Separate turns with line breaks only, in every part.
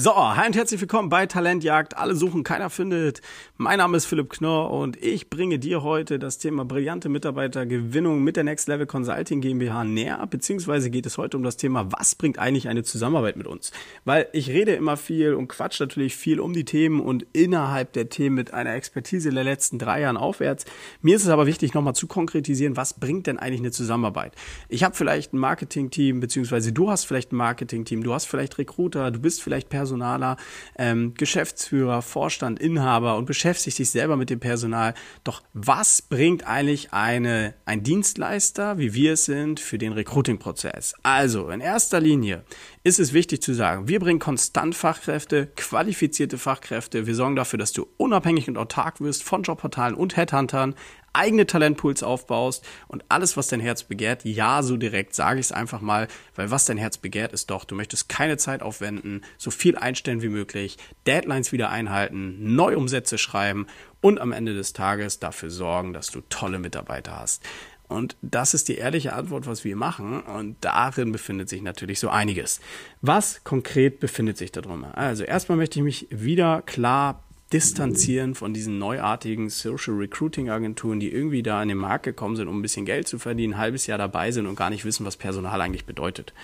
So, hi und herzlich willkommen bei Talentjagd. Alle suchen, keiner findet. Mein Name ist Philipp Knorr und ich bringe dir heute das Thema brillante Mitarbeitergewinnung mit der Next Level Consulting GmbH näher, beziehungsweise geht es heute um das Thema, was bringt eigentlich eine Zusammenarbeit mit uns? Weil ich rede immer viel und quatsch natürlich viel um die Themen und innerhalb der Themen mit einer Expertise der letzten drei Jahren aufwärts. Mir ist es aber wichtig, nochmal zu konkretisieren, was bringt denn eigentlich eine Zusammenarbeit? Ich habe vielleicht ein Marketing-Team, beziehungsweise du hast vielleicht ein Marketing-Team, du hast vielleicht Recruiter, du bist vielleicht Personal Personaler, ähm, Geschäftsführer, Vorstand, Inhaber und beschäftigt sich selber mit dem Personal. Doch was bringt eigentlich eine, ein Dienstleister, wie wir es sind, für den Recruiting-Prozess? Also in erster Linie ist es wichtig zu sagen, wir bringen konstant Fachkräfte, qualifizierte Fachkräfte. Wir sorgen dafür, dass du unabhängig und autark wirst von Jobportalen und Headhuntern, eigene Talentpools aufbaust und alles, was dein Herz begehrt, ja, so direkt sage ich es einfach mal, weil was dein Herz begehrt, ist doch, du möchtest keine Zeit aufwenden, so viel einstellen wie möglich, Deadlines wieder einhalten, Neuumsätze schreiben und am Ende des Tages dafür sorgen, dass du tolle Mitarbeiter hast. Und das ist die ehrliche Antwort, was wir machen. Und darin befindet sich natürlich so einiges. Was konkret befindet sich da drin? Also erstmal möchte ich mich wieder klar distanzieren von diesen neuartigen Social Recruiting Agenturen, die irgendwie da in den Markt gekommen sind, um ein bisschen Geld zu verdienen, ein halbes Jahr dabei sind und gar nicht wissen, was Personal eigentlich bedeutet.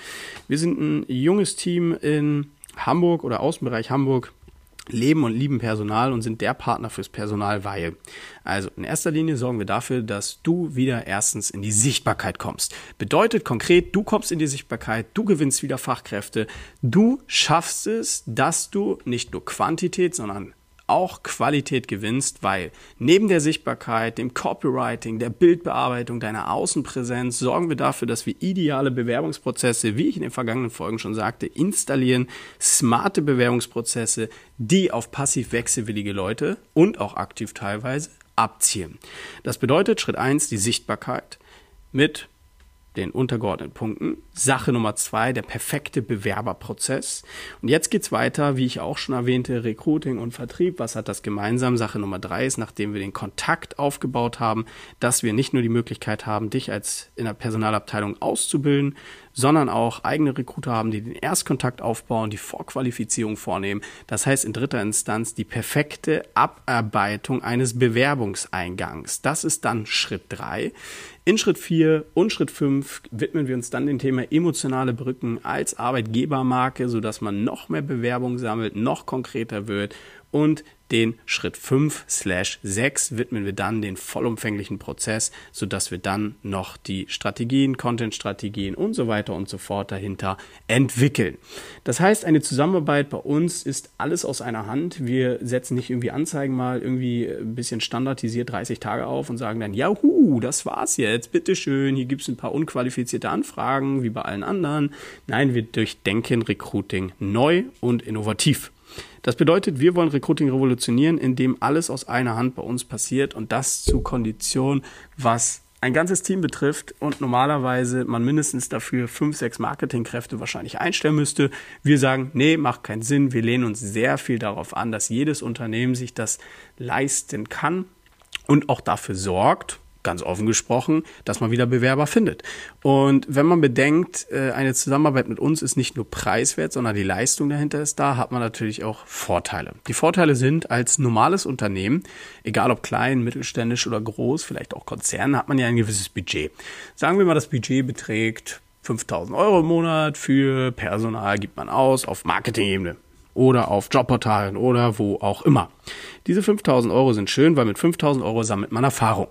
Wir sind ein junges Team in Hamburg oder Außenbereich Hamburg, leben und lieben Personal und sind der Partner fürs Personal, weil. Also in erster Linie sorgen wir dafür, dass du wieder erstens in die Sichtbarkeit kommst. Bedeutet konkret, du kommst in die Sichtbarkeit, du gewinnst wieder Fachkräfte, du schaffst es, dass du nicht nur Quantität, sondern auch Qualität gewinnst, weil neben der Sichtbarkeit, dem Copywriting, der Bildbearbeitung, deiner Außenpräsenz sorgen wir dafür, dass wir ideale Bewerbungsprozesse, wie ich in den vergangenen Folgen schon sagte, installieren, smarte Bewerbungsprozesse, die auf passiv wechselwillige Leute und auch aktiv teilweise abzielen. Das bedeutet Schritt eins die Sichtbarkeit mit den untergeordneten Punkten. Sache Nummer zwei, der perfekte Bewerberprozess. Und jetzt geht's weiter, wie ich auch schon erwähnte, Recruiting und Vertrieb. Was hat das gemeinsam? Sache Nummer drei ist, nachdem wir den Kontakt aufgebaut haben, dass wir nicht nur die Möglichkeit haben, dich als in der Personalabteilung auszubilden, sondern auch eigene Recruiter haben, die den Erstkontakt aufbauen, die Vorqualifizierung vornehmen. Das heißt in dritter Instanz die perfekte Abarbeitung eines Bewerbungseingangs. Das ist dann Schritt drei. In Schritt vier und Schritt fünf widmen wir uns dann dem Thema emotionale Brücken als Arbeitgebermarke, sodass man noch mehr Bewerbung sammelt, noch konkreter wird und den Schritt 5 slash 6 widmen wir dann den vollumfänglichen Prozess, sodass wir dann noch die Strategien, Content-Strategien und so weiter und so fort dahinter entwickeln. Das heißt, eine Zusammenarbeit bei uns ist alles aus einer Hand. Wir setzen nicht irgendwie Anzeigen mal irgendwie ein bisschen standardisiert 30 Tage auf und sagen dann, jahu, das war's jetzt, bitteschön, hier gibt's ein paar unqualifizierte Anfragen, wie bei allen anderen. Nein, wir durchdenken Recruiting neu und innovativ. Das bedeutet, wir wollen Recruiting revolutionieren, indem alles aus einer Hand bei uns passiert und das zu Kondition, was ein ganzes Team betrifft und normalerweise man mindestens dafür fünf, sechs Marketingkräfte wahrscheinlich einstellen müsste. Wir sagen, nee, macht keinen Sinn. Wir lehnen uns sehr viel darauf an, dass jedes Unternehmen sich das leisten kann und auch dafür sorgt, ganz offen gesprochen, dass man wieder Bewerber findet. Und wenn man bedenkt, äh, eine Zusammenarbeit mit uns ist nicht nur preiswert, sondern die Leistung dahinter ist da, hat man natürlich auch Vorteile. Die Vorteile sind, als normales Unternehmen, egal ob klein, mittelständisch oder groß, vielleicht auch Konzern, hat man ja ein gewisses Budget. Sagen wir mal, das Budget beträgt 5000 Euro im Monat für Personal gibt man aus auf Marketing-Ebene oder auf Jobportalen oder wo auch immer. Diese 5000 Euro sind schön, weil mit 5000 Euro sammelt man Erfahrung.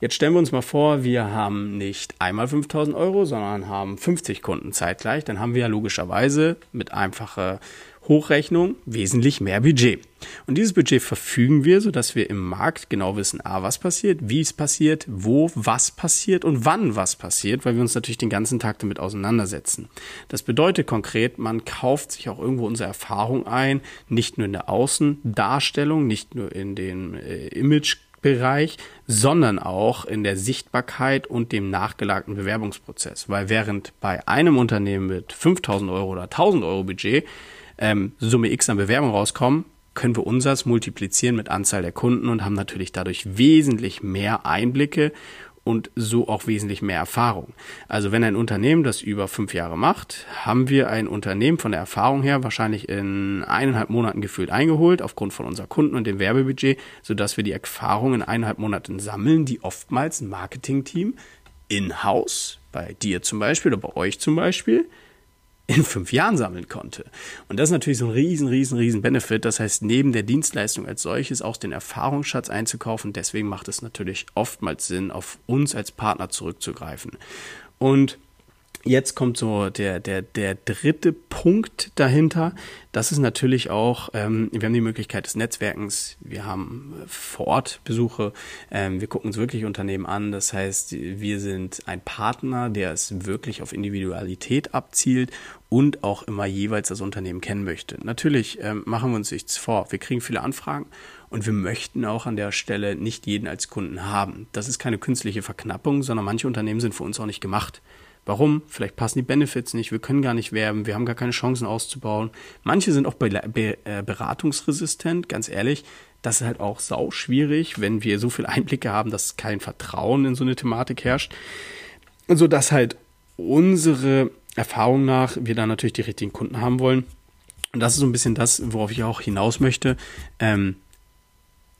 Jetzt stellen wir uns mal vor, wir haben nicht einmal 5000 Euro, sondern haben 50 Kunden zeitgleich. Dann haben wir ja logischerweise mit einfacher Hochrechnung wesentlich mehr Budget. Und dieses Budget verfügen wir, sodass wir im Markt genau wissen, a, was passiert, wie es passiert, wo was passiert und wann was passiert, weil wir uns natürlich den ganzen Tag damit auseinandersetzen. Das bedeutet konkret, man kauft sich auch irgendwo unsere Erfahrung ein, nicht nur in der Außendarstellung, nicht nur in den äh, Image Bereich, sondern auch in der Sichtbarkeit und dem nachgelagerten Bewerbungsprozess. Weil während bei einem Unternehmen mit 5000 Euro oder 1000 Euro Budget ähm, Summe X an Bewerbung rauskommen, können wir unsers multiplizieren mit Anzahl der Kunden und haben natürlich dadurch wesentlich mehr Einblicke und so auch wesentlich mehr Erfahrung. Also wenn ein Unternehmen das über fünf Jahre macht, haben wir ein Unternehmen von der Erfahrung her wahrscheinlich in eineinhalb Monaten gefühlt eingeholt, aufgrund von unserer Kunden und dem Werbebudget, sodass wir die Erfahrung in eineinhalb Monaten sammeln, die oftmals ein Marketingteam in-house, bei dir zum Beispiel oder bei euch zum Beispiel, in fünf Jahren sammeln konnte. Und das ist natürlich so ein riesen, riesen, riesen Benefit. Das heißt, neben der Dienstleistung als solches auch den Erfahrungsschatz einzukaufen. Deswegen macht es natürlich oftmals Sinn, auf uns als Partner zurückzugreifen. Und Jetzt kommt so der, der, der dritte Punkt dahinter. Das ist natürlich auch, ähm, wir haben die Möglichkeit des Netzwerkens, wir haben vor Ort Besuche, ähm, wir gucken uns wirklich Unternehmen an. Das heißt, wir sind ein Partner, der es wirklich auf Individualität abzielt und auch immer jeweils das Unternehmen kennen möchte. Natürlich ähm, machen wir uns nichts vor. Wir kriegen viele Anfragen und wir möchten auch an der Stelle nicht jeden als Kunden haben. Das ist keine künstliche Verknappung, sondern manche Unternehmen sind für uns auch nicht gemacht. Warum? Vielleicht passen die Benefits nicht, wir können gar nicht werben, wir haben gar keine Chancen auszubauen. Manche sind auch be be äh, beratungsresistent, ganz ehrlich. Das ist halt auch sau schwierig, wenn wir so viel Einblicke haben, dass kein Vertrauen in so eine Thematik herrscht. So dass halt unsere Erfahrung nach wir dann natürlich die richtigen Kunden haben wollen. Und das ist so ein bisschen das, worauf ich auch hinaus möchte. Ähm,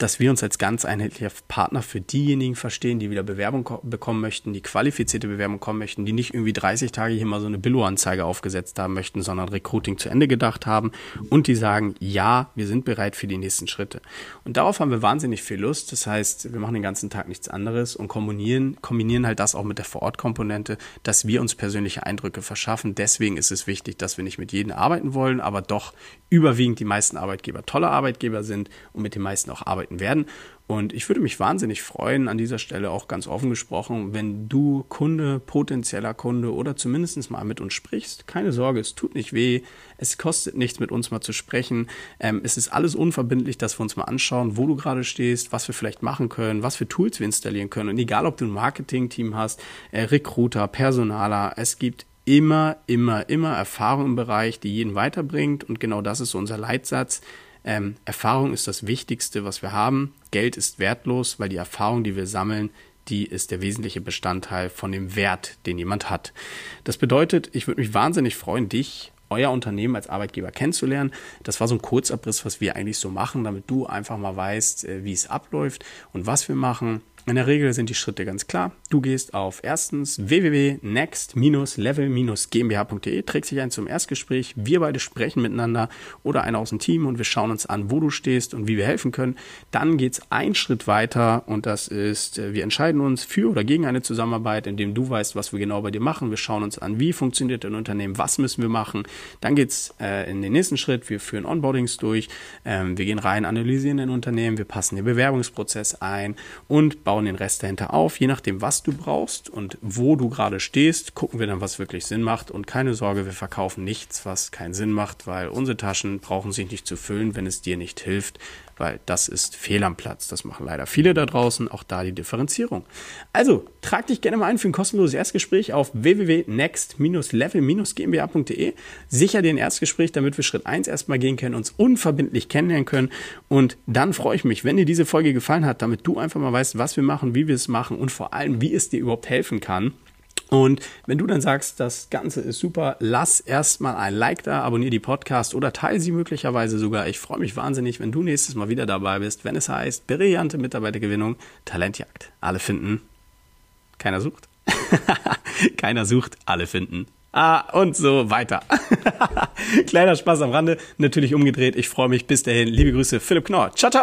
dass wir uns als ganz einheitlicher Partner für diejenigen verstehen, die wieder Bewerbung bekommen möchten, die qualifizierte Bewerbung kommen möchten, die nicht irgendwie 30 Tage hier mal so eine Billo-Anzeige aufgesetzt haben möchten, sondern Recruiting zu Ende gedacht haben und die sagen, ja, wir sind bereit für die nächsten Schritte. Und darauf haben wir wahnsinnig viel Lust. Das heißt, wir machen den ganzen Tag nichts anderes und kombinieren, kombinieren halt das auch mit der Vorortkomponente, dass wir uns persönliche Eindrücke verschaffen. Deswegen ist es wichtig, dass wir nicht mit jedem arbeiten wollen, aber doch überwiegend die meisten Arbeitgeber tolle Arbeitgeber sind und mit den meisten auch arbeiten werden. Und ich würde mich wahnsinnig freuen, an dieser Stelle auch ganz offen gesprochen, wenn du Kunde, potenzieller Kunde oder zumindest mal mit uns sprichst. Keine Sorge, es tut nicht weh, es kostet nichts, mit uns mal zu sprechen. Ähm, es ist alles unverbindlich, dass wir uns mal anschauen, wo du gerade stehst, was wir vielleicht machen können, was für Tools wir installieren können. Und egal, ob du ein Marketing-Team hast, äh, Recruiter, Personaler, es gibt immer, immer, immer Erfahrung im Bereich, die jeden weiterbringt. Und genau das ist so unser Leitsatz. Ähm, Erfahrung ist das Wichtigste, was wir haben. Geld ist wertlos, weil die Erfahrung, die wir sammeln, die ist der wesentliche Bestandteil von dem Wert, den jemand hat. Das bedeutet, ich würde mich wahnsinnig freuen, dich, euer Unternehmen als Arbeitgeber kennenzulernen. Das war so ein Kurzabriss, was wir eigentlich so machen, damit du einfach mal weißt, äh, wie es abläuft und was wir machen. In der Regel sind die Schritte ganz klar. Du gehst auf erstens www.next-level-gmbh.de, trägst dich ein zum Erstgespräch. Wir beide sprechen miteinander oder einer aus dem Team und wir schauen uns an, wo du stehst und wie wir helfen können. Dann geht's einen Schritt weiter und das ist, äh, wir entscheiden uns für oder gegen eine Zusammenarbeit, indem du weißt, was wir genau bei dir machen. Wir schauen uns an, wie funktioniert dein Unternehmen, was müssen wir machen. Dann geht's äh, in den nächsten Schritt. Wir führen Onboardings durch. Ähm, wir gehen rein, analysieren dein Unternehmen. Wir passen den Bewerbungsprozess ein und bauen bauen den Rest dahinter auf. Je nachdem, was du brauchst und wo du gerade stehst, gucken wir dann, was wirklich Sinn macht. Und keine Sorge, wir verkaufen nichts, was keinen Sinn macht, weil unsere Taschen brauchen sich nicht zu füllen, wenn es dir nicht hilft weil das ist fehl am Platz. Das machen leider viele da draußen, auch da die Differenzierung. Also, trag dich gerne mal ein für ein kostenloses Erstgespräch auf www.next-level-gmbh.de. Sicher den Erstgespräch, damit wir Schritt 1 erstmal gehen können, uns unverbindlich kennenlernen können. Und dann freue ich mich, wenn dir diese Folge gefallen hat, damit du einfach mal weißt, was wir machen, wie wir es machen und vor allem, wie es dir überhaupt helfen kann. Und wenn du dann sagst, das Ganze ist super, lass erstmal ein Like da, abonniere die Podcast oder teile sie möglicherweise sogar. Ich freue mich wahnsinnig, wenn du nächstes Mal wieder dabei bist, wenn es heißt, brillante Mitarbeitergewinnung, Talentjagd. Alle finden. Keiner sucht. Keiner sucht, alle finden. Ah, und so weiter. Kleiner Spaß am Rande, natürlich umgedreht. Ich freue mich. Bis dahin. Liebe Grüße, Philipp Knorr. Ciao, ciao.